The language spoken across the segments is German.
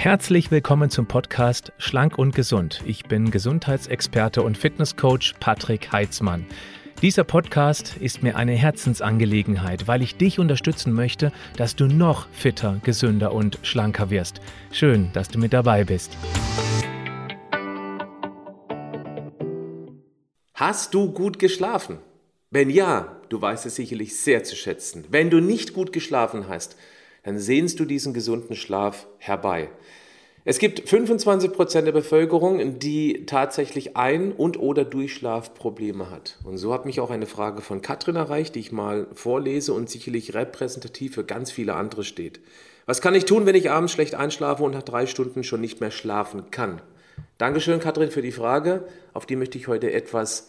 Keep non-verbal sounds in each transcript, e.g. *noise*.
Herzlich willkommen zum Podcast Schlank und Gesund. Ich bin Gesundheitsexperte und Fitnesscoach Patrick Heitzmann. Dieser Podcast ist mir eine Herzensangelegenheit, weil ich dich unterstützen möchte, dass du noch fitter, gesünder und schlanker wirst. Schön, dass du mit dabei bist. Hast du gut geschlafen? Wenn ja, du weißt es sicherlich sehr zu schätzen. Wenn du nicht gut geschlafen hast, dann sehnst du diesen gesunden Schlaf herbei. Es gibt 25 Prozent der Bevölkerung, die tatsächlich Ein- und oder Durchschlafprobleme hat. Und so hat mich auch eine Frage von Katrin erreicht, die ich mal vorlese und sicherlich repräsentativ für ganz viele andere steht. Was kann ich tun, wenn ich abends schlecht einschlafe und nach drei Stunden schon nicht mehr schlafen kann? Dankeschön, Katrin, für die Frage. Auf die möchte ich heute etwas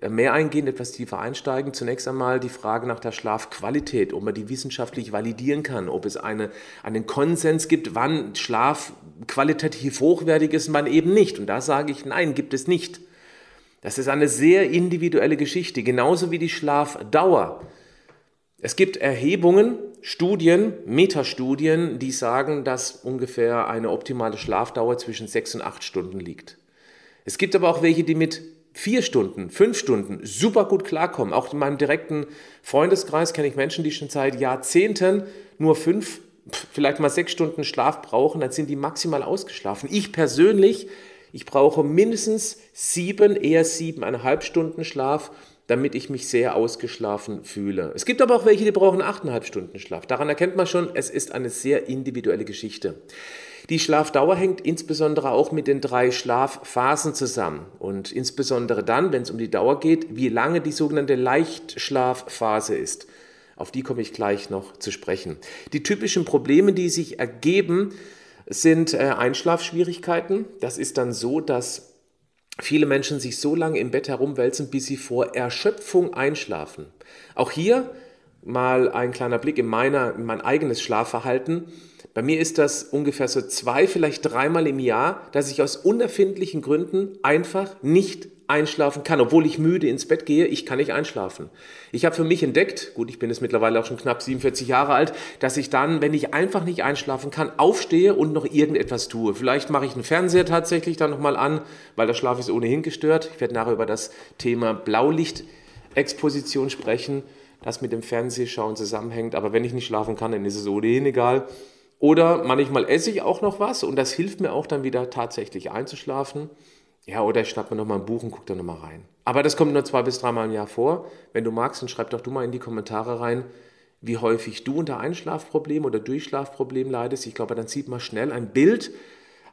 mehr eingehen, etwas tiefer einsteigen. Zunächst einmal die Frage nach der Schlafqualität, ob man die wissenschaftlich validieren kann, ob es eine, einen Konsens gibt, wann Schlaf qualitativ hochwertig ist und wann eben nicht. Und da sage ich, nein, gibt es nicht. Das ist eine sehr individuelle Geschichte, genauso wie die Schlafdauer. Es gibt Erhebungen, Studien, Metastudien, die sagen, dass ungefähr eine optimale Schlafdauer zwischen sechs und acht Stunden liegt. Es gibt aber auch welche, die mit vier Stunden, fünf Stunden super gut klarkommen. Auch in meinem direkten Freundeskreis kenne ich Menschen, die schon seit Jahrzehnten nur fünf, vielleicht mal sechs Stunden Schlaf brauchen, dann sind die maximal ausgeschlafen. Ich persönlich, ich brauche mindestens sieben, eher siebeneinhalb Stunden Schlaf, damit ich mich sehr ausgeschlafen fühle. Es gibt aber auch welche, die brauchen achteinhalb Stunden Schlaf. Daran erkennt man schon, es ist eine sehr individuelle Geschichte. Die Schlafdauer hängt insbesondere auch mit den drei Schlafphasen zusammen und insbesondere dann, wenn es um die Dauer geht, wie lange die sogenannte Leichtschlafphase ist. Auf die komme ich gleich noch zu sprechen. Die typischen Probleme, die sich ergeben, sind äh, Einschlafschwierigkeiten. Das ist dann so, dass viele Menschen sich so lange im Bett herumwälzen, bis sie vor Erschöpfung einschlafen. Auch hier mal ein kleiner Blick in, meiner, in mein eigenes Schlafverhalten. Bei mir ist das ungefähr so zwei, vielleicht dreimal im Jahr, dass ich aus unerfindlichen Gründen einfach nicht einschlafen kann, obwohl ich müde ins Bett gehe, ich kann nicht einschlafen. Ich habe für mich entdeckt, gut, ich bin jetzt mittlerweile auch schon knapp 47 Jahre alt, dass ich dann, wenn ich einfach nicht einschlafen kann, aufstehe und noch irgendetwas tue. Vielleicht mache ich einen Fernseher tatsächlich dann nochmal an, weil der Schlaf ist ohnehin gestört. Ich werde nachher über das Thema Blaulichtexposition sprechen, das mit dem Fernsehschauen zusammenhängt. Aber wenn ich nicht schlafen kann, dann ist es ohnehin egal. Oder manchmal esse ich auch noch was und das hilft mir auch dann wieder tatsächlich einzuschlafen. Ja, oder ich schnappe mir nochmal ein Buch und gucke da nochmal rein. Aber das kommt nur zwei bis dreimal im Jahr vor. Wenn du magst, dann schreib doch du mal in die Kommentare rein, wie häufig du unter Einschlafproblemen oder Durchschlafproblemen leidest. Ich glaube, dann sieht man schnell ein Bild,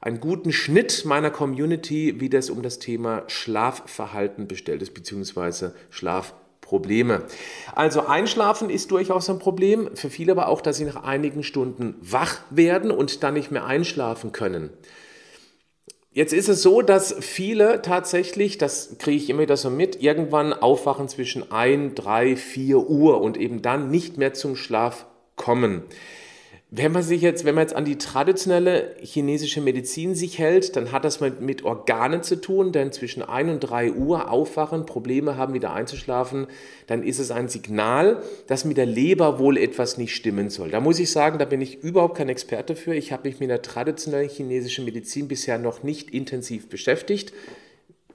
einen guten Schnitt meiner Community, wie das um das Thema Schlafverhalten bestellt ist, beziehungsweise Schlaf Probleme. Also Einschlafen ist durchaus ein Problem, für viele aber auch, dass sie nach einigen Stunden wach werden und dann nicht mehr einschlafen können. Jetzt ist es so, dass viele tatsächlich, das kriege ich immer wieder so mit, irgendwann aufwachen zwischen 1, 3, 4 Uhr und eben dann nicht mehr zum Schlaf kommen. Wenn man sich jetzt, wenn man jetzt an die traditionelle chinesische Medizin sich hält, dann hat das mit, mit Organen zu tun, denn zwischen 1 und 3 Uhr aufwachen, Probleme haben, wieder einzuschlafen, dann ist es ein Signal, dass mit der Leber wohl etwas nicht stimmen soll. Da muss ich sagen, da bin ich überhaupt kein Experte für. Ich habe mich mit der traditionellen chinesischen Medizin bisher noch nicht intensiv beschäftigt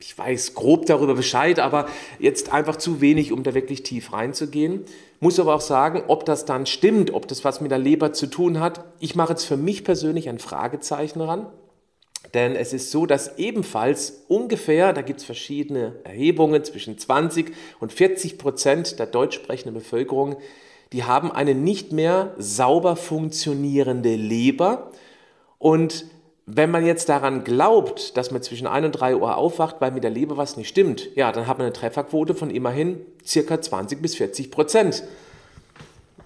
ich weiß grob darüber Bescheid, aber jetzt einfach zu wenig, um da wirklich tief reinzugehen. Muss aber auch sagen, ob das dann stimmt, ob das was mit der Leber zu tun hat. Ich mache jetzt für mich persönlich ein Fragezeichen ran. Denn es ist so, dass ebenfalls ungefähr, da gibt es verschiedene Erhebungen, zwischen 20 und 40 Prozent der deutsch sprechenden Bevölkerung, die haben eine nicht mehr sauber funktionierende Leber. Und wenn man jetzt daran glaubt, dass man zwischen 1 und 3 Uhr aufwacht, weil mit der Leber was nicht stimmt, ja, dann hat man eine Trefferquote von immerhin circa 20 bis 40 Prozent.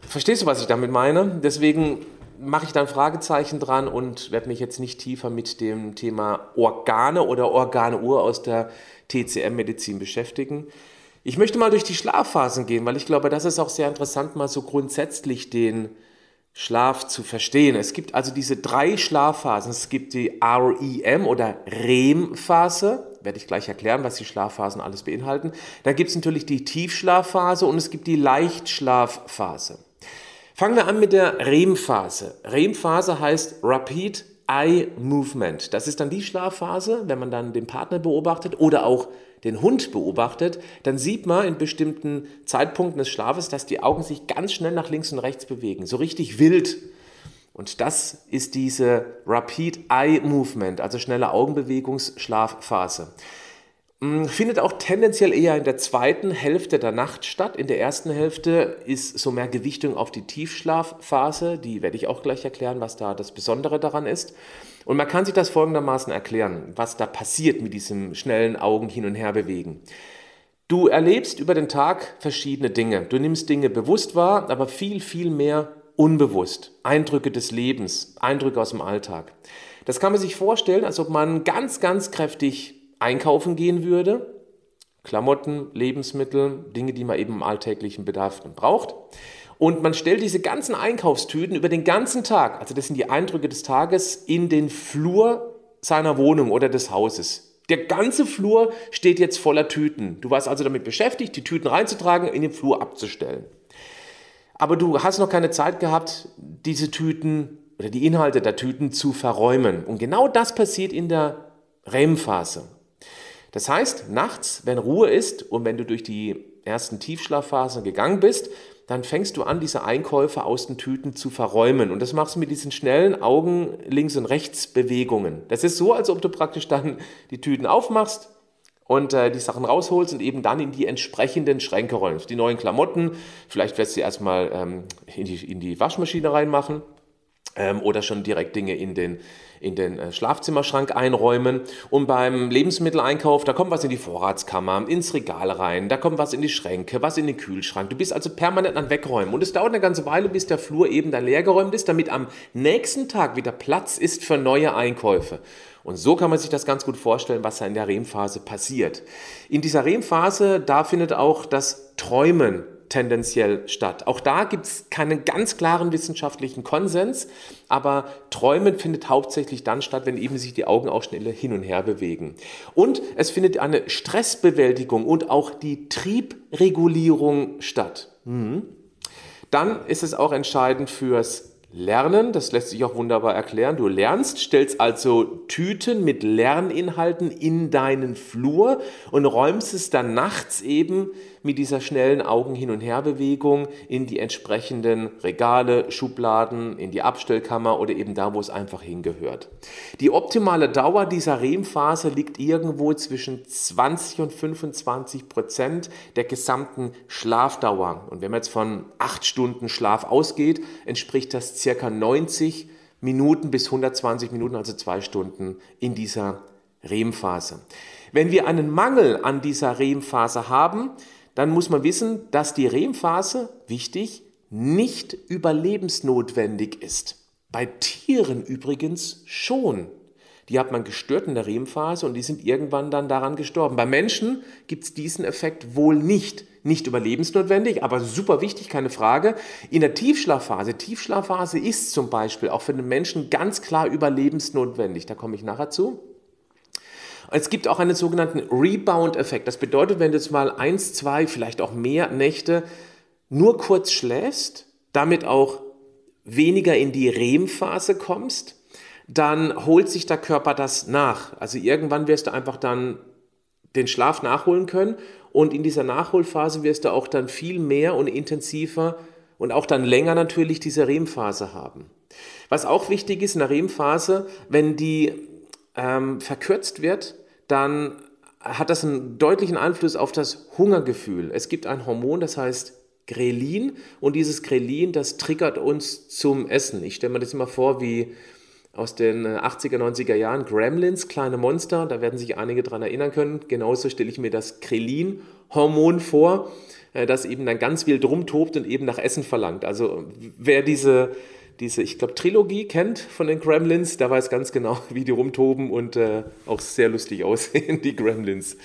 Verstehst du, was ich damit meine? Deswegen mache ich dann Fragezeichen dran und werde mich jetzt nicht tiefer mit dem Thema Organe oder Organuhr aus der TCM-Medizin beschäftigen. Ich möchte mal durch die Schlafphasen gehen, weil ich glaube, das ist auch sehr interessant, mal so grundsätzlich den Schlaf zu verstehen. Es gibt also diese drei Schlafphasen. Es gibt die REM oder REM-Phase. Werde ich gleich erklären, was die Schlafphasen alles beinhalten. Dann gibt es natürlich die Tiefschlafphase und es gibt die Leichtschlafphase. Fangen wir an mit der REM-Phase. REM-Phase heißt Rapid Eye Movement. Das ist dann die Schlafphase, wenn man dann den Partner beobachtet oder auch den Hund beobachtet, dann sieht man in bestimmten Zeitpunkten des Schlafes, dass die Augen sich ganz schnell nach links und rechts bewegen, so richtig wild. Und das ist diese Rapid Eye Movement, also schnelle Augenbewegungsschlafphase. Hm, findet auch tendenziell eher in der zweiten Hälfte der Nacht statt. In der ersten Hälfte ist so mehr Gewichtung auf die Tiefschlafphase. Die werde ich auch gleich erklären, was da das Besondere daran ist. Und man kann sich das folgendermaßen erklären, was da passiert mit diesem schnellen Augen hin und her bewegen. Du erlebst über den Tag verschiedene Dinge. Du nimmst Dinge bewusst wahr, aber viel, viel mehr unbewusst. Eindrücke des Lebens, Eindrücke aus dem Alltag. Das kann man sich vorstellen, als ob man ganz, ganz kräftig einkaufen gehen würde, Klamotten, Lebensmittel, Dinge, die man eben im alltäglichen Bedarf braucht. Und man stellt diese ganzen Einkaufstüten über den ganzen Tag, also das sind die Eindrücke des Tages, in den Flur seiner Wohnung oder des Hauses. Der ganze Flur steht jetzt voller Tüten. Du warst also damit beschäftigt, die Tüten reinzutragen, in den Flur abzustellen. Aber du hast noch keine Zeit gehabt, diese Tüten oder die Inhalte der Tüten zu verräumen. Und genau das passiert in der REM-Phase. Das heißt, nachts, wenn Ruhe ist und wenn du durch die ersten Tiefschlafphasen gegangen bist, dann fängst du an, diese Einkäufe aus den Tüten zu verräumen. Und das machst du mit diesen schnellen Augen links und rechts Bewegungen. Das ist so, als ob du praktisch dann die Tüten aufmachst und äh, die Sachen rausholst und eben dann in die entsprechenden Schränke räumst. Die neuen Klamotten, vielleicht wirst du erstmal ähm, in, die, in die Waschmaschine reinmachen ähm, oder schon direkt Dinge in den, in den äh, Schlafzimmerschrank einräumen. Und beim Lebensmitteleinkauf, da kommt was in die Vorratskammer, ins Regal rein, da kommt was in die Schränke, was in den Kühlschrank. Du bist also permanent an Wegräumen. Und es dauert eine ganze Weile, bis der Flur eben dann leergeräumt ist, damit am nächsten Tag wieder Platz ist für neue Einkäufe. Und so kann man sich das ganz gut vorstellen, was da in der REM-Phase passiert. In dieser REM-Phase, da findet auch das Träumen tendenziell statt. Auch da gibt es keinen ganz klaren wissenschaftlichen Konsens, aber Träumen findet hauptsächlich dann statt, wenn eben sich die Augen auch schneller hin und her bewegen. Und es findet eine Stressbewältigung und auch die Triebregulierung statt. Mhm. Dann ist es auch entscheidend fürs Lernen, das lässt sich auch wunderbar erklären. Du lernst, stellst also Tüten mit Lerninhalten in deinen Flur und räumst es dann nachts eben mit dieser schnellen Augen hin und her Bewegung in die entsprechenden Regale, Schubladen, in die Abstellkammer oder eben da, wo es einfach hingehört. Die optimale Dauer dieser REM-Phase liegt irgendwo zwischen 20 und 25 Prozent der gesamten Schlafdauer. Und wenn man jetzt von acht Stunden Schlaf ausgeht, entspricht das circa 90 Minuten bis 120 Minuten, also zwei Stunden in dieser REM-Phase. Wenn wir einen Mangel an dieser REM-Phase haben, dann muss man wissen, dass die REM-Phase, wichtig, nicht überlebensnotwendig ist. Bei Tieren übrigens schon. Die hat man gestört in der REM-Phase und die sind irgendwann dann daran gestorben. Bei Menschen gibt es diesen Effekt wohl nicht. Nicht überlebensnotwendig, aber super wichtig, keine Frage. In der Tiefschlafphase, Tiefschlafphase ist zum Beispiel auch für den Menschen ganz klar überlebensnotwendig. Da komme ich nachher zu. Es gibt auch einen sogenannten Rebound-Effekt. Das bedeutet, wenn du jetzt mal eins, zwei, vielleicht auch mehr Nächte nur kurz schläfst, damit auch weniger in die REM-Phase kommst, dann holt sich der Körper das nach. Also irgendwann wirst du einfach dann den Schlaf nachholen können und in dieser Nachholphase wirst du auch dann viel mehr und intensiver und auch dann länger natürlich diese REM-Phase haben. Was auch wichtig ist in der REM-Phase, wenn die ähm, verkürzt wird, dann hat das einen deutlichen Einfluss auf das Hungergefühl. Es gibt ein Hormon, das heißt Grelin und dieses Grelin, das triggert uns zum Essen. Ich stelle mir das immer vor wie aus den 80er, 90er Jahren Gremlins, kleine Monster, da werden sich einige daran erinnern können. Genauso stelle ich mir das Grelin-Hormon vor, äh, das eben dann ganz wild rumtobt und eben nach Essen verlangt. Also wer diese diese, ich glaube, Trilogie kennt von den Gremlins, der weiß ganz genau, *laughs* wie die rumtoben und äh, auch sehr lustig *laughs* aussehen, die Gremlins.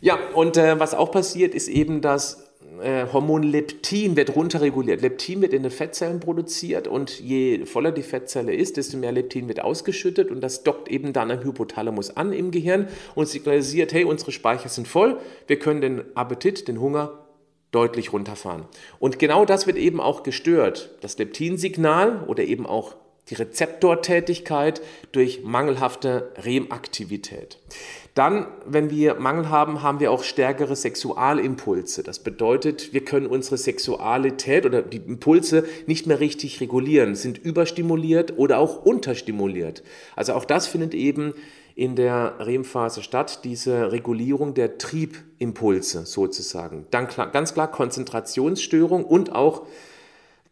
Ja, und äh, was auch passiert, ist eben, dass äh, Hormon Leptin wird runterreguliert. Leptin wird in den Fettzellen produziert und je voller die Fettzelle ist, desto mehr Leptin wird ausgeschüttet und das dockt eben dann am Hypothalamus an im Gehirn und signalisiert, hey, unsere Speicher sind voll, wir können den Appetit, den Hunger deutlich runterfahren. Und genau das wird eben auch gestört. Das Leptinsignal oder eben auch die Rezeptortätigkeit durch mangelhafte REM-Aktivität. Dann, wenn wir Mangel haben, haben wir auch stärkere Sexualimpulse. Das bedeutet, wir können unsere Sexualität oder die Impulse nicht mehr richtig regulieren, sind überstimuliert oder auch unterstimuliert. Also auch das findet eben in der REM-Phase statt, diese Regulierung der Triebimpulse sozusagen. Dann klar, ganz klar Konzentrationsstörung und auch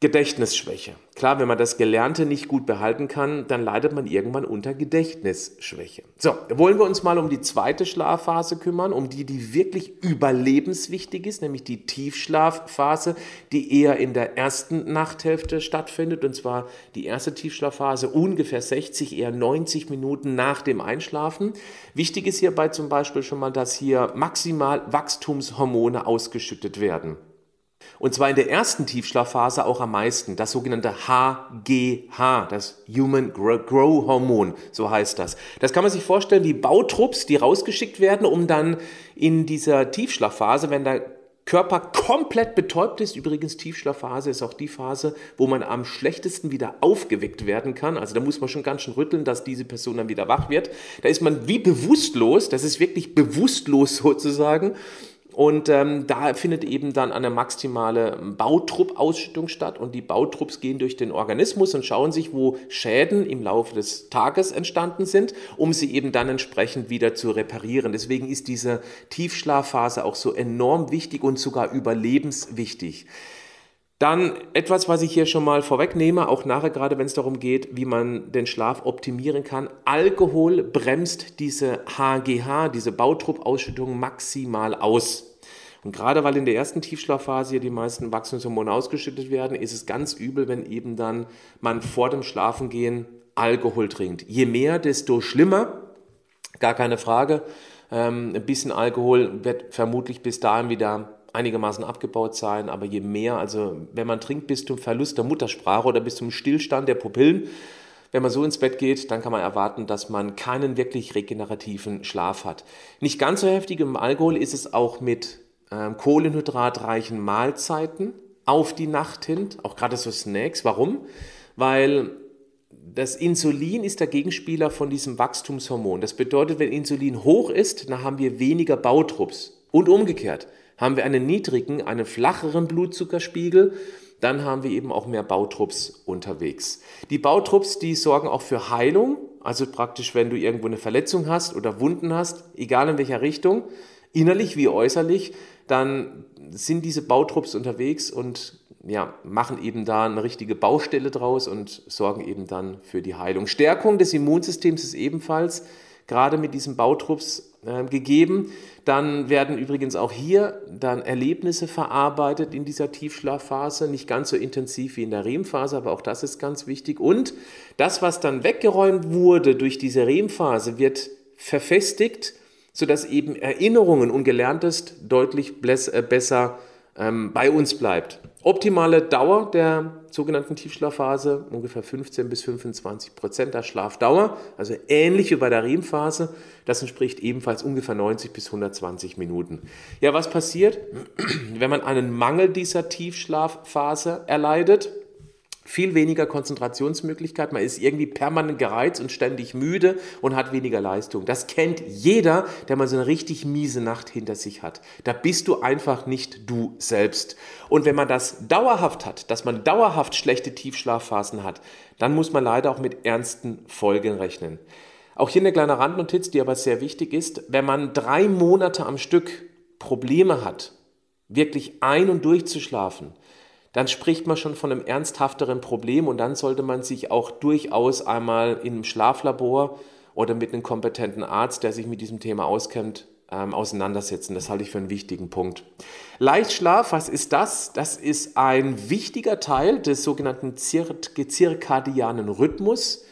Gedächtnisschwäche. Klar, wenn man das Gelernte nicht gut behalten kann, dann leidet man irgendwann unter Gedächtnisschwäche. So, wollen wir uns mal um die zweite Schlafphase kümmern, um die, die wirklich überlebenswichtig ist, nämlich die Tiefschlafphase, die eher in der ersten Nachthälfte stattfindet, und zwar die erste Tiefschlafphase ungefähr 60, eher 90 Minuten nach dem Einschlafen. Wichtig ist hierbei zum Beispiel schon mal, dass hier maximal Wachstumshormone ausgeschüttet werden. Und zwar in der ersten Tiefschlafphase auch am meisten, das sogenannte HGH, das Human Grow Hormon, so heißt das. Das kann man sich vorstellen wie Bautrupps, die rausgeschickt werden, um dann in dieser Tiefschlafphase, wenn der Körper komplett betäubt ist. Übrigens, Tiefschlafphase ist auch die Phase, wo man am schlechtesten wieder aufgeweckt werden kann. Also da muss man schon ganz schön rütteln, dass diese Person dann wieder wach wird. Da ist man wie bewusstlos, das ist wirklich bewusstlos sozusagen. Und ähm, da findet eben dann eine maximale Bautrupp-Ausschüttung statt und die Bautrupps gehen durch den Organismus und schauen sich, wo Schäden im Laufe des Tages entstanden sind, um sie eben dann entsprechend wieder zu reparieren. Deswegen ist diese Tiefschlafphase auch so enorm wichtig und sogar überlebenswichtig. Dann etwas, was ich hier schon mal vorwegnehme, auch nachher gerade, wenn es darum geht, wie man den Schlaf optimieren kann. Alkohol bremst diese HGH, diese Bautrupp-Ausschüttung maximal aus. Und gerade weil in der ersten Tiefschlafphase hier die meisten Wachstumshormone ausgeschüttet werden, ist es ganz übel, wenn eben dann man vor dem Schlafengehen Alkohol trinkt. Je mehr, desto schlimmer, gar keine Frage. Ähm, ein bisschen Alkohol wird vermutlich bis dahin wieder einigermaßen abgebaut sein, aber je mehr, also wenn man trinkt bis zum Verlust der Muttersprache oder bis zum Stillstand der Pupillen, wenn man so ins Bett geht, dann kann man erwarten, dass man keinen wirklich regenerativen Schlaf hat. Nicht ganz so heftig im Alkohol ist es auch mit ähm, kohlenhydratreichen Mahlzeiten auf die Nacht hin, auch gerade so Snacks. Warum? Weil das Insulin ist der Gegenspieler von diesem Wachstumshormon. Das bedeutet, wenn Insulin hoch ist, dann haben wir weniger Bautrupps. Und umgekehrt, haben wir einen niedrigen, einen flacheren Blutzuckerspiegel, dann haben wir eben auch mehr Bautrupps unterwegs. Die Bautrupps, die sorgen auch für Heilung, also praktisch, wenn du irgendwo eine Verletzung hast oder Wunden hast, egal in welcher Richtung, innerlich wie äußerlich, dann sind diese Bautrupps unterwegs und ja, machen eben da eine richtige Baustelle draus und sorgen eben dann für die Heilung. Stärkung des Immunsystems ist ebenfalls gerade mit diesen Bautrupps gegeben. Dann werden übrigens auch hier dann Erlebnisse verarbeitet in dieser Tiefschlafphase, nicht ganz so intensiv wie in der REM-Phase, aber auch das ist ganz wichtig. Und das, was dann weggeräumt wurde durch diese REM-Phase, wird verfestigt sodass eben Erinnerungen und Gelerntes deutlich äh, besser ähm, bei uns bleibt. Optimale Dauer der sogenannten Tiefschlafphase, ungefähr 15 bis 25 Prozent der Schlafdauer, also ähnlich wie bei der REM-Phase. Das entspricht ebenfalls ungefähr 90 bis 120 Minuten. Ja, was passiert, *clears throat* wenn man einen Mangel dieser Tiefschlafphase erleidet? Viel weniger Konzentrationsmöglichkeit, man ist irgendwie permanent gereizt und ständig müde und hat weniger Leistung. Das kennt jeder, der mal so eine richtig miese Nacht hinter sich hat. Da bist du einfach nicht du selbst. Und wenn man das dauerhaft hat, dass man dauerhaft schlechte Tiefschlafphasen hat, dann muss man leider auch mit ernsten Folgen rechnen. Auch hier eine kleine Randnotiz, die aber sehr wichtig ist. Wenn man drei Monate am Stück Probleme hat, wirklich ein- und durchzuschlafen, dann spricht man schon von einem ernsthafteren Problem und dann sollte man sich auch durchaus einmal im Schlaflabor oder mit einem kompetenten Arzt, der sich mit diesem Thema auskennt, ähm, auseinandersetzen. Das halte ich für einen wichtigen Punkt. Leichtschlaf, was ist das? Das ist ein wichtiger Teil des sogenannten zirkadianen Rhythmus,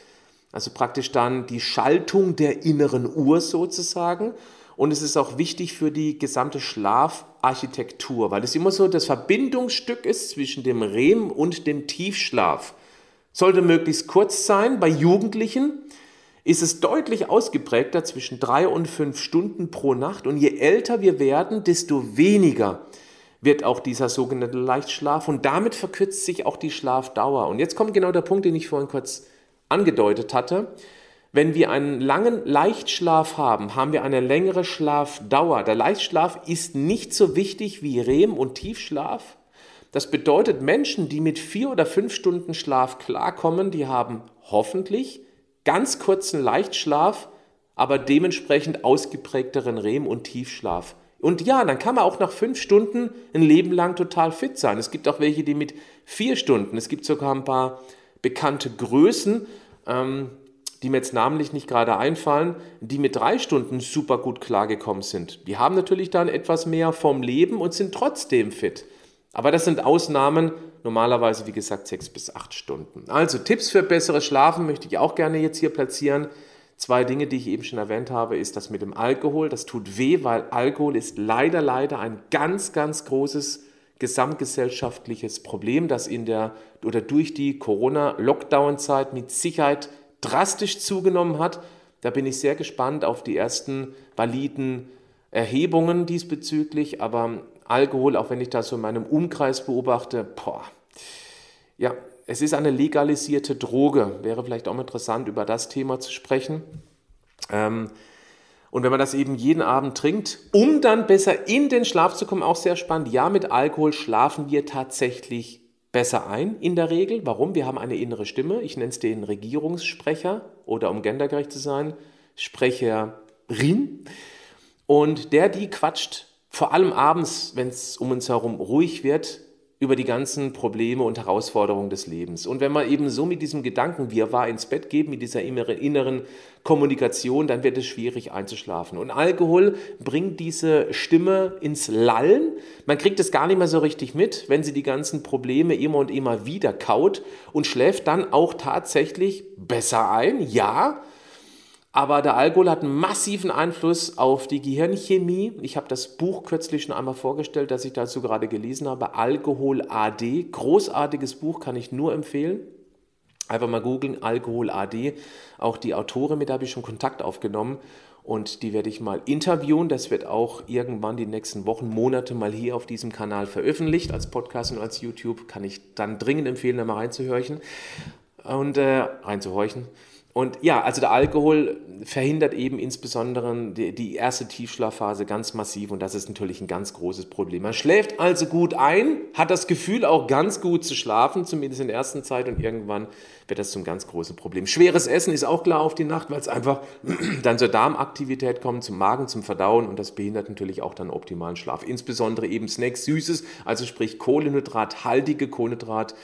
also praktisch dann die Schaltung der inneren Uhr sozusagen. Und es ist auch wichtig für die gesamte Schlafarchitektur, weil es immer so das Verbindungsstück ist zwischen dem REM und dem Tiefschlaf. Sollte möglichst kurz sein. Bei Jugendlichen ist es deutlich ausgeprägter zwischen drei und fünf Stunden pro Nacht. Und je älter wir werden, desto weniger wird auch dieser sogenannte Leichtschlaf und damit verkürzt sich auch die Schlafdauer. Und jetzt kommt genau der Punkt, den ich vorhin kurz angedeutet hatte, wenn wir einen langen Leichtschlaf haben, haben wir eine längere Schlafdauer. Der Leichtschlaf ist nicht so wichtig wie REM und Tiefschlaf. Das bedeutet, Menschen, die mit vier oder fünf Stunden Schlaf klarkommen, die haben hoffentlich ganz kurzen Leichtschlaf, aber dementsprechend ausgeprägteren REM und Tiefschlaf. Und ja, dann kann man auch nach fünf Stunden ein Leben lang total fit sein. Es gibt auch welche, die mit vier Stunden, es gibt sogar ein paar bekannte Größen, ähm, die mir jetzt namentlich nicht gerade einfallen, die mit drei Stunden super gut klargekommen sind. Die haben natürlich dann etwas mehr vom Leben und sind trotzdem fit. Aber das sind Ausnahmen, normalerweise wie gesagt sechs bis acht Stunden. Also Tipps für besseres Schlafen möchte ich auch gerne jetzt hier platzieren. Zwei Dinge, die ich eben schon erwähnt habe, ist das mit dem Alkohol. Das tut weh, weil Alkohol ist leider, leider ein ganz, ganz großes gesamtgesellschaftliches Problem, das in der oder durch die Corona-Lockdown-Zeit mit Sicherheit drastisch zugenommen hat. Da bin ich sehr gespannt auf die ersten validen Erhebungen diesbezüglich. Aber Alkohol, auch wenn ich das so in meinem Umkreis beobachte, boah, ja, es ist eine legalisierte Droge. Wäre vielleicht auch interessant, über das Thema zu sprechen. Ähm, und wenn man das eben jeden Abend trinkt, um dann besser in den Schlaf zu kommen, auch sehr spannend. Ja, mit Alkohol schlafen wir tatsächlich besser ein in der Regel. Warum? Wir haben eine innere Stimme. Ich nenne es den Regierungssprecher oder um gendergerecht zu sein, Sprecherin. Und der, die quatscht vor allem abends, wenn es um uns herum ruhig wird, über die ganzen Probleme und Herausforderungen des Lebens. Und wenn man eben so mit diesem Gedanken wir war ins Bett geht, mit dieser inneren Kommunikation, dann wird es schwierig einzuschlafen. Und Alkohol bringt diese Stimme ins Lallen. Man kriegt es gar nicht mehr so richtig mit, wenn sie die ganzen Probleme immer und immer wieder kaut und schläft dann auch tatsächlich besser ein. Ja, aber der Alkohol hat einen massiven Einfluss auf die Gehirnchemie. Ich habe das Buch kürzlich schon einmal vorgestellt, das ich dazu gerade gelesen habe. Alkohol AD. Großartiges Buch, kann ich nur empfehlen. Einfach mal googeln, Alkohol AD. Auch die Autorin, mit der habe ich schon Kontakt aufgenommen. Und die werde ich mal interviewen. Das wird auch irgendwann die nächsten Wochen, Monate mal hier auf diesem Kanal veröffentlicht. Als Podcast und als YouTube kann ich dann dringend empfehlen, da mal reinzuhorchen. Und äh, reinzuhorchen. Und ja, also der Alkohol verhindert eben insbesondere die, die, erste Tiefschlafphase ganz massiv und das ist natürlich ein ganz großes Problem. Man schläft also gut ein, hat das Gefühl auch ganz gut zu schlafen, zumindest in der ersten Zeit und irgendwann wird das zum ganz großen Problem. Schweres Essen ist auch klar auf die Nacht, weil es einfach *clears throat* dann zur Darmaktivität kommt, zum Magen, zum Verdauen und das behindert natürlich auch dann optimalen Schlaf. Insbesondere eben Snacks, Süßes, also sprich Kohlenhydrat, haltige Kohlenhydrat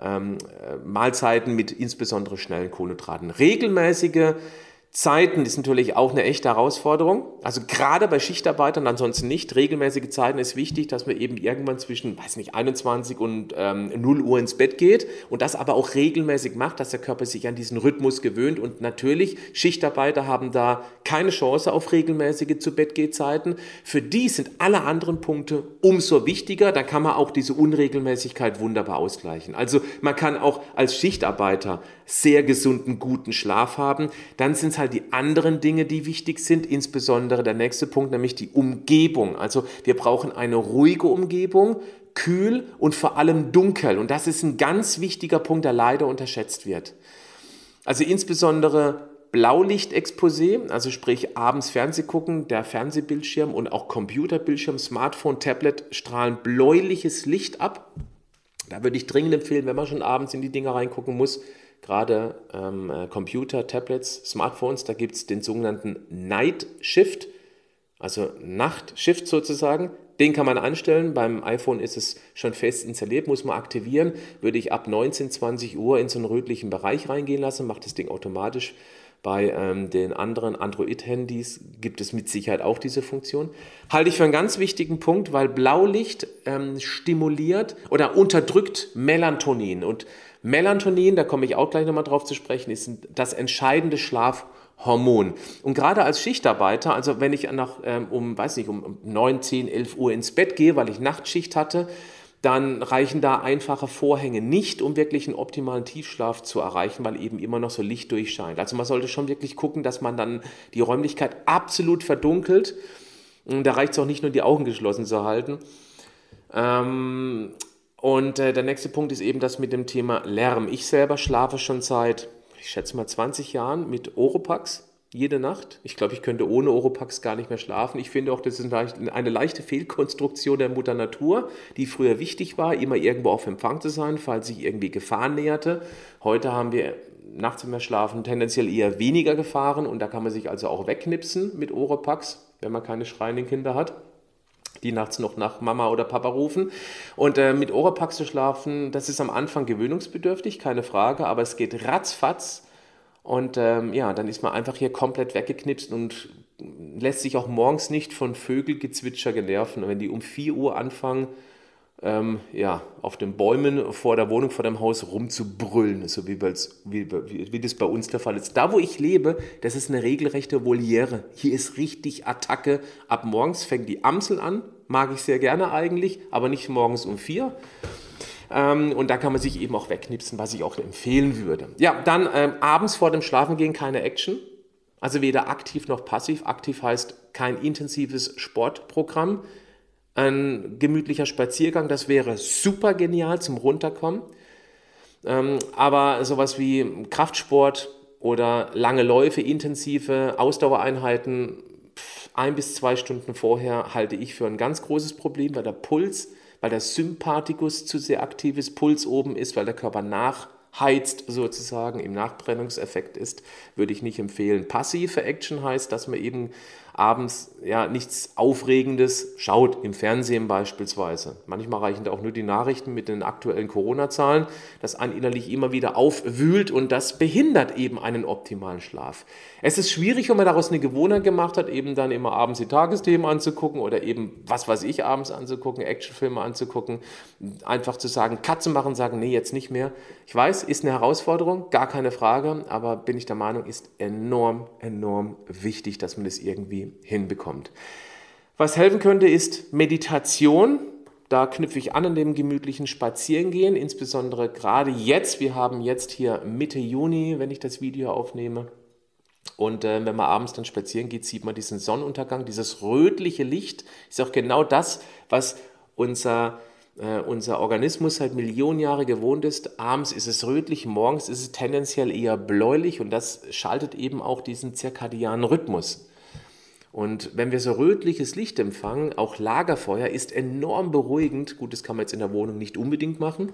ähm, äh, Mahlzeiten mit insbesondere schnellen Kohlenhydraten. Regelmäßige Zeiten ist natürlich auch eine echte Herausforderung. Also gerade bei Schichtarbeitern, ansonsten nicht. Regelmäßige Zeiten ist wichtig, dass man eben irgendwann zwischen, weiß nicht, 21 und ähm, 0 Uhr ins Bett geht und das aber auch regelmäßig macht, dass der Körper sich an diesen Rhythmus gewöhnt. Und natürlich, Schichtarbeiter haben da keine Chance auf regelmäßige zu Bett Zeiten. Für die sind alle anderen Punkte umso wichtiger. Da kann man auch diese Unregelmäßigkeit wunderbar ausgleichen. Also man kann auch als Schichtarbeiter sehr gesunden, guten Schlaf haben. Dann sind es halt die anderen Dinge, die wichtig sind, insbesondere der nächste Punkt, nämlich die Umgebung. Also wir brauchen eine ruhige Umgebung, kühl und vor allem dunkel. Und das ist ein ganz wichtiger Punkt, der leider unterschätzt wird. Also insbesondere Blaulichtexposé, also sprich abends Fernseh gucken, der Fernsehbildschirm und auch Computerbildschirm, Smartphone, Tablet strahlen bläuliches Licht ab. Da würde ich dringend empfehlen, wenn man schon abends in die Dinger reingucken muss, gerade ähm, äh, Computer, Tablets, Smartphones, da gibt es den sogenannten Night Shift, also Nachtshift sozusagen. Den kann man anstellen. Beim iPhone ist es schon fest installiert, muss man aktivieren. Würde ich ab 19, 20 Uhr in so einen rötlichen Bereich reingehen lassen, macht das Ding automatisch. Bei ähm, den anderen Android-Handys gibt es mit Sicherheit auch diese Funktion. Halte ich für einen ganz wichtigen Punkt, weil Blaulicht ähm, stimuliert oder unterdrückt Melatonin. Und Melatonin, da komme ich auch gleich nochmal drauf zu sprechen, ist das entscheidende Schlafhormon. Und gerade als Schichtarbeiter, also wenn ich nach, ähm, um, weiß nicht, um 9, 10, 11 Uhr ins Bett gehe, weil ich Nachtschicht hatte, dann reichen da einfache Vorhänge nicht, um wirklich einen optimalen Tiefschlaf zu erreichen, weil eben immer noch so Licht durchscheint. Also man sollte schon wirklich gucken, dass man dann die Räumlichkeit absolut verdunkelt. Da reicht es auch nicht nur, die Augen geschlossen zu halten. Ähm, und äh, der nächste Punkt ist eben das mit dem Thema Lärm. Ich selber schlafe schon seit, ich schätze mal 20 Jahren mit Oropax jede Nacht. Ich glaube, ich könnte ohne Oropax gar nicht mehr schlafen. Ich finde auch, das ist eine leichte Fehlkonstruktion der Mutter Natur, die früher wichtig war, immer irgendwo auf Empfang zu sein, falls sich irgendwie Gefahr näherte. Heute haben wir nachts im Schlafen tendenziell eher weniger Gefahren und da kann man sich also auch wegknipsen mit Oropax, wenn man keine schreienden Kinder hat die nachts noch nach Mama oder Papa rufen. Und äh, mit Oropax zu schlafen, das ist am Anfang gewöhnungsbedürftig, keine Frage, aber es geht ratzfatz und ähm, ja, dann ist man einfach hier komplett weggeknipst und lässt sich auch morgens nicht von Vögelgezwitscher generven. Wenn die um 4 Uhr anfangen, ähm, ja, auf den Bäumen vor der Wohnung, vor dem Haus rumzubrüllen, so wie, wie, wie, wie, das bei uns der Fall ist. Da, wo ich lebe, das ist eine regelrechte Voliere. Hier ist richtig Attacke. Ab morgens fängt die Amsel an, mag ich sehr gerne eigentlich, aber nicht morgens um vier. Ähm, und da kann man sich eben auch wegknipsen, was ich auch empfehlen würde. Ja, dann ähm, abends vor dem Schlafengehen keine Action. Also weder aktiv noch passiv. Aktiv heißt kein intensives Sportprogramm. Ein gemütlicher Spaziergang, das wäre super genial zum Runterkommen. Ähm, aber sowas wie Kraftsport oder lange Läufe, intensive Ausdauereinheiten, ein bis zwei Stunden vorher halte ich für ein ganz großes Problem, weil der Puls weil der Sympathikus zu sehr aktives Puls oben ist, weil der Körper nachheizt sozusagen, im Nachbrennungseffekt ist, würde ich nicht empfehlen. Passive Action heißt, dass man eben abends ja nichts Aufregendes schaut, im Fernsehen beispielsweise. Manchmal reichen da auch nur die Nachrichten mit den aktuellen Corona-Zahlen, das einen innerlich immer wieder aufwühlt und das behindert eben einen optimalen Schlaf. Es ist schwierig, wenn man daraus eine Gewohnheit gemacht hat, eben dann immer abends die Tagesthemen anzugucken oder eben, was weiß ich, abends anzugucken, Actionfilme anzugucken, einfach zu sagen, Katze machen, sagen, nee, jetzt nicht mehr. Ich weiß, ist eine Herausforderung, gar keine Frage, aber bin ich der Meinung, ist enorm, enorm wichtig, dass man das irgendwie hinbekommt. Was helfen könnte, ist Meditation. Da knüpfe ich an an dem gemütlichen Spazierengehen, insbesondere gerade jetzt. Wir haben jetzt hier Mitte Juni, wenn ich das Video aufnehme. Und äh, wenn man abends dann spazieren geht, sieht man diesen Sonnenuntergang, dieses rötliche Licht. Ist auch genau das, was unser, äh, unser Organismus seit Millionen Jahren gewohnt ist. Abends ist es rötlich, morgens ist es tendenziell eher bläulich und das schaltet eben auch diesen zirkadianen Rhythmus. Und wenn wir so rötliches Licht empfangen, auch Lagerfeuer ist enorm beruhigend. Gut, das kann man jetzt in der Wohnung nicht unbedingt machen.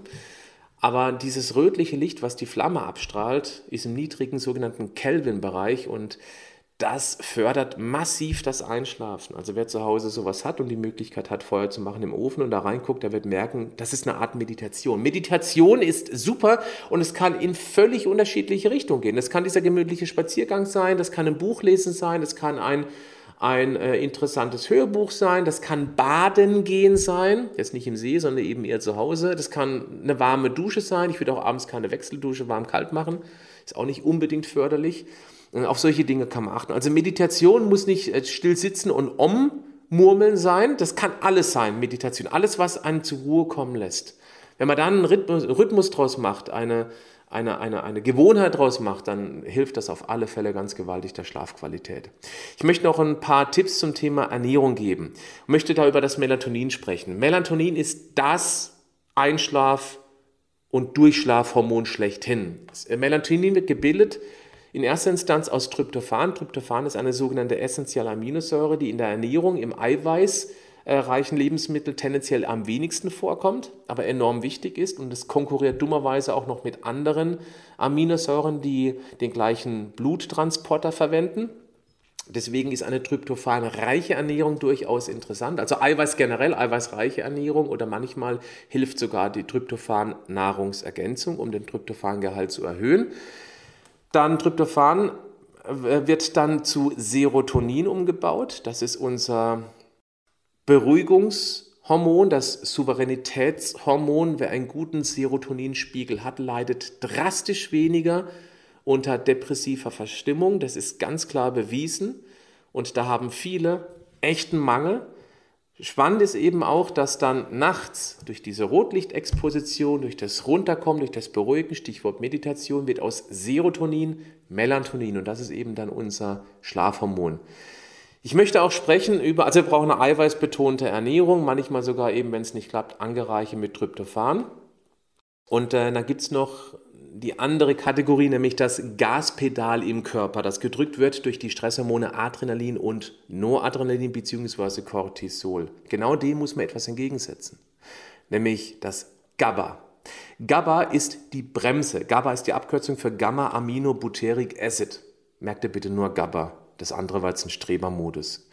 Aber dieses rötliche Licht, was die Flamme abstrahlt, ist im niedrigen sogenannten Kelvin-Bereich und das fördert massiv das Einschlafen. Also wer zu Hause sowas hat und die Möglichkeit hat, Feuer zu machen im Ofen und da reinguckt, der wird merken, das ist eine Art Meditation. Meditation ist super und es kann in völlig unterschiedliche Richtungen gehen. Das kann dieser gemütliche Spaziergang sein, das kann ein Buch lesen sein, das kann ein ein äh, interessantes Hörbuch sein, das kann Baden gehen sein, jetzt nicht im See, sondern eben eher zu Hause. Das kann eine warme Dusche sein. Ich würde auch abends keine Wechseldusche warm-kalt machen. Ist auch nicht unbedingt förderlich. Und auf solche Dinge kann man achten. Also Meditation muss nicht äh, still sitzen und om murmeln sein. Das kann alles sein, Meditation. Alles, was einen zur Ruhe kommen lässt. Wenn man dann einen Rhythmus, Rhythmus draus macht, eine, eine, eine, eine Gewohnheit draus macht, dann hilft das auf alle Fälle ganz gewaltig der Schlafqualität. Ich möchte noch ein paar Tipps zum Thema Ernährung geben. Ich möchte da über das Melatonin sprechen. Melatonin ist das Einschlaf- und Durchschlafhormon schlechthin. Melatonin wird gebildet in erster Instanz aus Tryptophan. Tryptophan ist eine sogenannte essentielle Aminosäure, die in der Ernährung im Eiweiß äh, reichen Lebensmittel tendenziell am wenigsten vorkommt, aber enorm wichtig ist und es konkurriert dummerweise auch noch mit anderen Aminosäuren, die den gleichen Bluttransporter verwenden. Deswegen ist eine tryptophanreiche Ernährung durchaus interessant. Also Eiweiß generell, eiweißreiche Ernährung oder manchmal hilft sogar die Tryptophan-Nahrungsergänzung, um den Tryptophangehalt zu erhöhen. Dann Tryptophan äh, wird dann zu Serotonin umgebaut. Das ist unser Beruhigungshormon, das Souveränitätshormon. Wer einen guten Serotoninspiegel hat, leidet drastisch weniger unter depressiver Verstimmung. Das ist ganz klar bewiesen. Und da haben viele echten Mangel. Spannend ist eben auch, dass dann nachts durch diese Rotlichtexposition, durch das Runterkommen, durch das Beruhigen, Stichwort Meditation, wird aus Serotonin Melatonin und das ist eben dann unser Schlafhormon. Ich möchte auch sprechen über, also wir brauchen eine eiweißbetonte Ernährung, manchmal sogar eben, wenn es nicht klappt, angereiche mit Tryptophan. Und äh, dann gibt es noch die andere Kategorie, nämlich das Gaspedal im Körper, das gedrückt wird durch die Stresshormone Adrenalin und Noradrenalin bzw. Cortisol. Genau dem muss man etwas entgegensetzen, nämlich das GABA. GABA ist die Bremse. GABA ist die Abkürzung für Gamma-Aminobutyric Acid. Merkt ihr bitte nur GABA. Das andere war jetzt ein Strebermodus.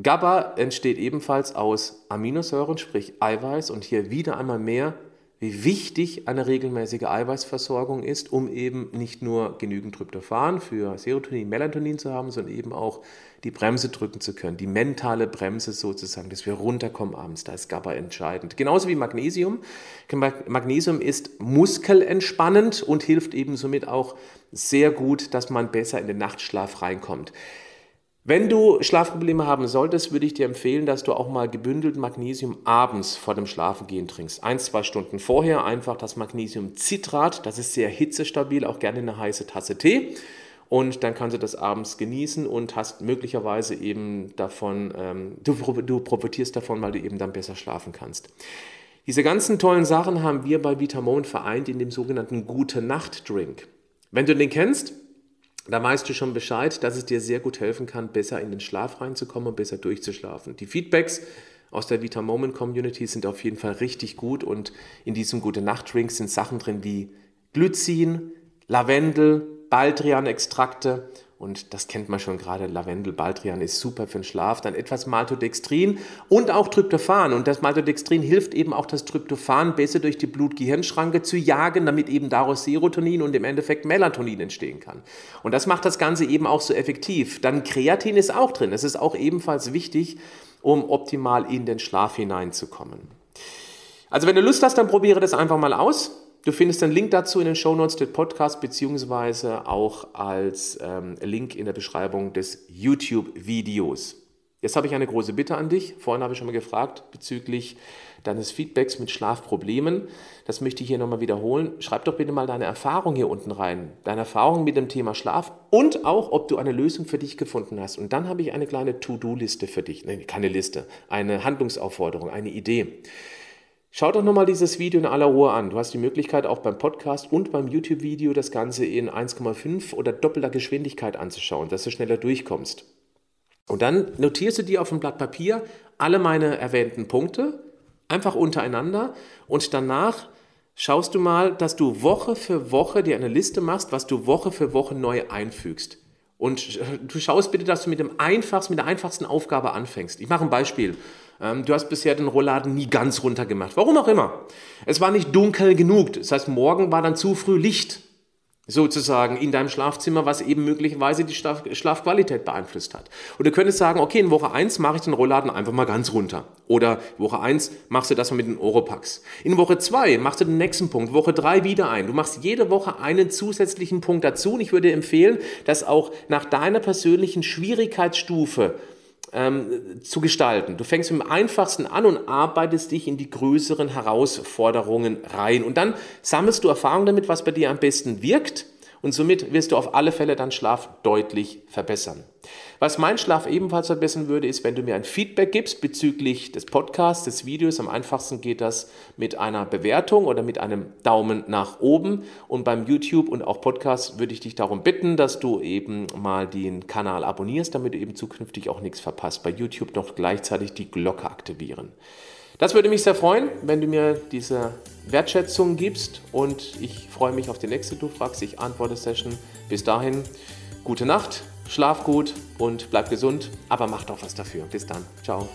GABA entsteht ebenfalls aus Aminosäuren, sprich Eiweiß und hier wieder einmal mehr wie wichtig eine regelmäßige Eiweißversorgung ist, um eben nicht nur genügend Tryptophan für Serotonin, Melatonin zu haben, sondern eben auch die Bremse drücken zu können, die mentale Bremse sozusagen, dass wir runterkommen abends. Da ist GABA entscheidend. Genauso wie Magnesium. Magnesium ist muskelentspannend und hilft eben somit auch sehr gut, dass man besser in den Nachtschlaf reinkommt. Wenn du Schlafprobleme haben solltest, würde ich dir empfehlen, dass du auch mal gebündelt Magnesium abends vor dem Schlafengehen trinkst. Ein, zwei Stunden vorher einfach das Magnesiumcitrat, das ist sehr hitzestabil, auch gerne eine heiße Tasse Tee. Und dann kannst du das abends genießen und hast möglicherweise eben davon, ähm, du, du profitierst davon, weil du eben dann besser schlafen kannst. Diese ganzen tollen Sachen haben wir bei Vitamon vereint in dem sogenannten Gute-Nacht-Drink. Wenn du den kennst, da weißt du schon Bescheid, dass es dir sehr gut helfen kann, besser in den Schlaf reinzukommen und besser durchzuschlafen. Die Feedbacks aus der Vita Moment Community sind auf jeden Fall richtig gut und in diesem Gute Nacht Drink sind Sachen drin wie Glycin, Lavendel, Baldrian-Extrakte und das kennt man schon gerade, Lavendel, Baldrian ist super für den Schlaf. Dann etwas Maltodextrin und auch Tryptophan. Und das Maltodextrin hilft eben auch, das Tryptophan besser durch die Blut-Gehirn-Schranke zu jagen, damit eben daraus Serotonin und im Endeffekt Melatonin entstehen kann. Und das macht das Ganze eben auch so effektiv. Dann Kreatin ist auch drin. Das ist auch ebenfalls wichtig, um optimal in den Schlaf hineinzukommen. Also wenn du Lust hast, dann probiere das einfach mal aus. Du findest den Link dazu in den Show Notes des Podcasts beziehungsweise auch als ähm, Link in der Beschreibung des YouTube-Videos. Jetzt habe ich eine große Bitte an dich. Vorhin habe ich schon mal gefragt bezüglich deines Feedbacks mit Schlafproblemen. Das möchte ich hier nochmal wiederholen. Schreib doch bitte mal deine Erfahrung hier unten rein. Deine Erfahrung mit dem Thema Schlaf und auch, ob du eine Lösung für dich gefunden hast. Und dann habe ich eine kleine To-Do-Liste für dich. Nein, keine Liste, eine Handlungsaufforderung, eine Idee. Schau doch nochmal dieses Video in aller Ruhe an. Du hast die Möglichkeit, auch beim Podcast und beim YouTube-Video das Ganze in 1,5 oder doppelter Geschwindigkeit anzuschauen, dass du schneller durchkommst. Und dann notierst du dir auf dem Blatt Papier alle meine erwähnten Punkte, einfach untereinander und danach schaust du mal, dass du Woche für Woche dir eine Liste machst, was du Woche für Woche neu einfügst. Und du schaust bitte, dass du mit, dem einfachsten, mit der einfachsten Aufgabe anfängst. Ich mache ein Beispiel. Ähm, du hast bisher den Rollladen nie ganz runter gemacht. Warum auch immer. Es war nicht dunkel genug. Das heißt, morgen war dann zu früh Licht sozusagen in deinem Schlafzimmer, was eben möglicherweise die Schlaf Schlafqualität beeinflusst hat. Und du könntest sagen, okay, in Woche 1 mache ich den Rollladen einfach mal ganz runter. Oder Woche 1 machst du das mal mit den Oropax. In Woche 2 machst du den nächsten Punkt, Woche 3 wieder ein. Du machst jede Woche einen zusätzlichen Punkt dazu und ich würde empfehlen, dass auch nach deiner persönlichen Schwierigkeitsstufe ähm, zu gestalten. Du fängst mit dem einfachsten an und arbeitest dich in die größeren Herausforderungen rein. Und dann sammelst du Erfahrung damit, was bei dir am besten wirkt. Und somit wirst du auf alle Fälle deinen Schlaf deutlich verbessern. Was mein Schlaf ebenfalls verbessern würde, ist, wenn du mir ein Feedback gibst bezüglich des Podcasts, des Videos. Am einfachsten geht das mit einer Bewertung oder mit einem Daumen nach oben. Und beim YouTube und auch Podcast würde ich dich darum bitten, dass du eben mal den Kanal abonnierst, damit du eben zukünftig auch nichts verpasst. Bei YouTube noch gleichzeitig die Glocke aktivieren. Das würde mich sehr freuen, wenn du mir diese Wertschätzung gibst und ich freue mich auf die nächste Du fragst, ich antworte Session. Bis dahin, gute Nacht, schlaf gut und bleib gesund, aber mach doch was dafür. Bis dann. Ciao.